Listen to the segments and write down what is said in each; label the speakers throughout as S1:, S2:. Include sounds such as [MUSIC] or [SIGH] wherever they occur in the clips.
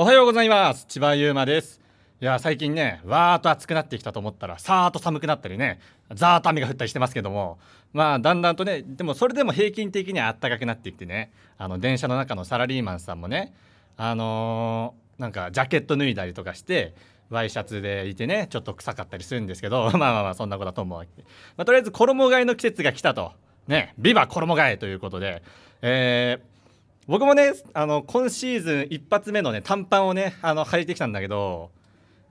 S1: おはようございます。千葉優馬です。いや最近ねわーっと暑くなってきたと思ったらさーっと寒くなったりねザーッと雨が降ったりしてますけども。まあだんだんとねでもそれでも平均的には暖かくなってきてねあの電車の中のサラリーマンさんもねあのー、なんかジャケット脱いだりとかしてワイシャツでいてねちょっと臭かったりするんですけど [LAUGHS] まあまあまあそんなことだと思うわけ、まあ、とりあえず衣替えの季節が来たと。ねビバ衣替えということで。えー僕もねあの今シーズン一発目のね短パンをねあの履いてきたんだけど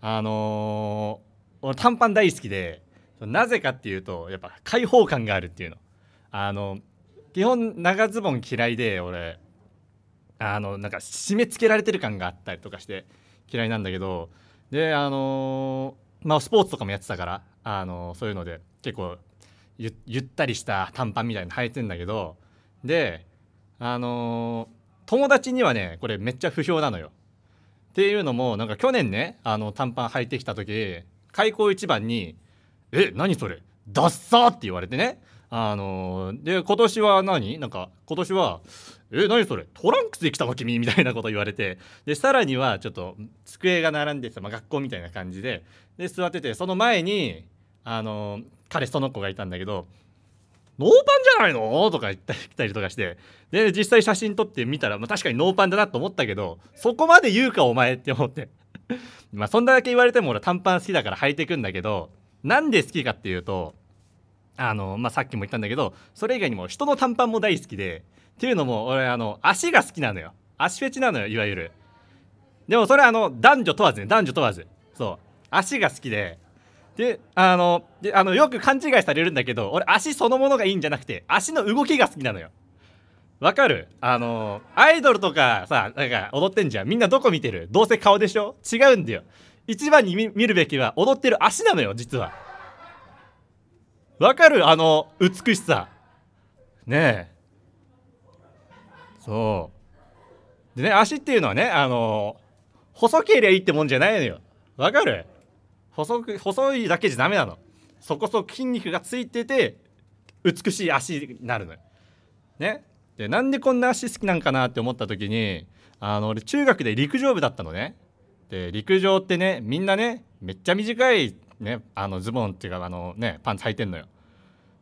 S1: あのー、俺短パン大好きでなぜかっていうとやっぱ開放感があるっていうの。あの基本長ズボン嫌いで俺あのなんか締め付けられてる感があったりとかして嫌いなんだけどであのー、まあスポーツとかもやってたからあのー、そういうので結構ゆったりした短パンみたいなの履いてんだけどであのー、友達にはねこれめっちゃ不評なのよ。っていうのもなんか去年ねあの短パン履いてきた時開口一番に「え何それ？ダッサー!」って言われてね。あのー、で今年は何？なんか今年は「え何それ？トランクスで来たの君」みたいなこと言われて。でさらにはちょっと机が並んでさ、まあ、学校みたいな感じで。で座っててその前にあのー、彼その子がいたんだけどノーパンじゃないの？とか言ったりとかして。で実際写真撮ってみたら、まあ、確かにノーパンだなと思ったけどそこまで言うかお前って思って。[LAUGHS] まあそんだけ言われても俺短パン好きだから履いてくんだけどなんで好きかっていうとあの、まあ、さっきも言ったんだけどそれ以外にも人の短パンも大好きでっていうのも俺あの足が好きなのよ。足フェチなのよいわゆる。でもそれあの男女問わずね男女問わず。そう。足が好きでであのであのよく勘違いされるんだけど俺足そのものがいいんじゃなくて足の動きが好きなのよ。わかる？あのアイドルとかさなんか踊ってんじゃん。みんなどこ見てる？どうせ顔でしょ？違うんだよ。一番に見るべきは踊ってる足なのよ実は。わかる？あの美しさ。ねえ。そう。でね足っていうのはねあの細けりゃいいってもんじゃないのよ。わかる？細く細いだけじゃダメなのそこそこ筋肉がついてて美しい足になるのよ。ねでなんでこんな足好きなんかなって思った時にあの俺中学で陸上部だったのね。で陸上ってねみんなねめっちゃ短い、ね、あのズボンっていうかあの、ね、パンツ履いてんのよ。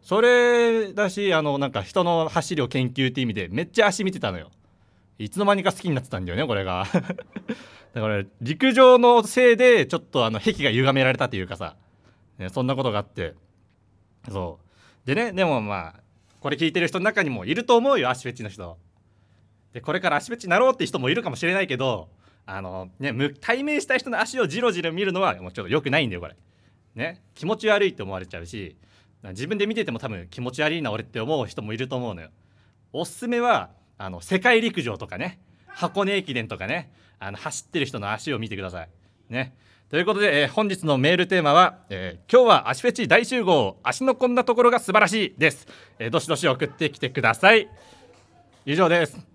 S1: それだしあのなんか人の走りを研究って意味でめっちゃ足見てたのよ。いつの間にか好きになってたんだよねこれがだから陸上のせいでちょっとあの壁が歪められたというかさ、ね、そんなことがあって。そう。でねでもまあこれ聞いてる人の中にもいると思うよ足フェチの人。でこれから足フェチになろうって人もいるかもしれないけどあのね対面した人の足をじろじろ見るのはもうちょっと良くないんだよこれ。ね気持ち悪いって思われちゃうし自分で見てても多分気持ち悪いな俺って思う人もいると思うのよ。おすすめはあの世界陸上とかね。箱根駅伝とかねあの走ってる人の足を見てください。ね。ということで、えー、本日のメールテーマは、えー、今日は足フェチ大集合足のこんなところが素晴らしいです、えー、どしどし送ってきてください以上です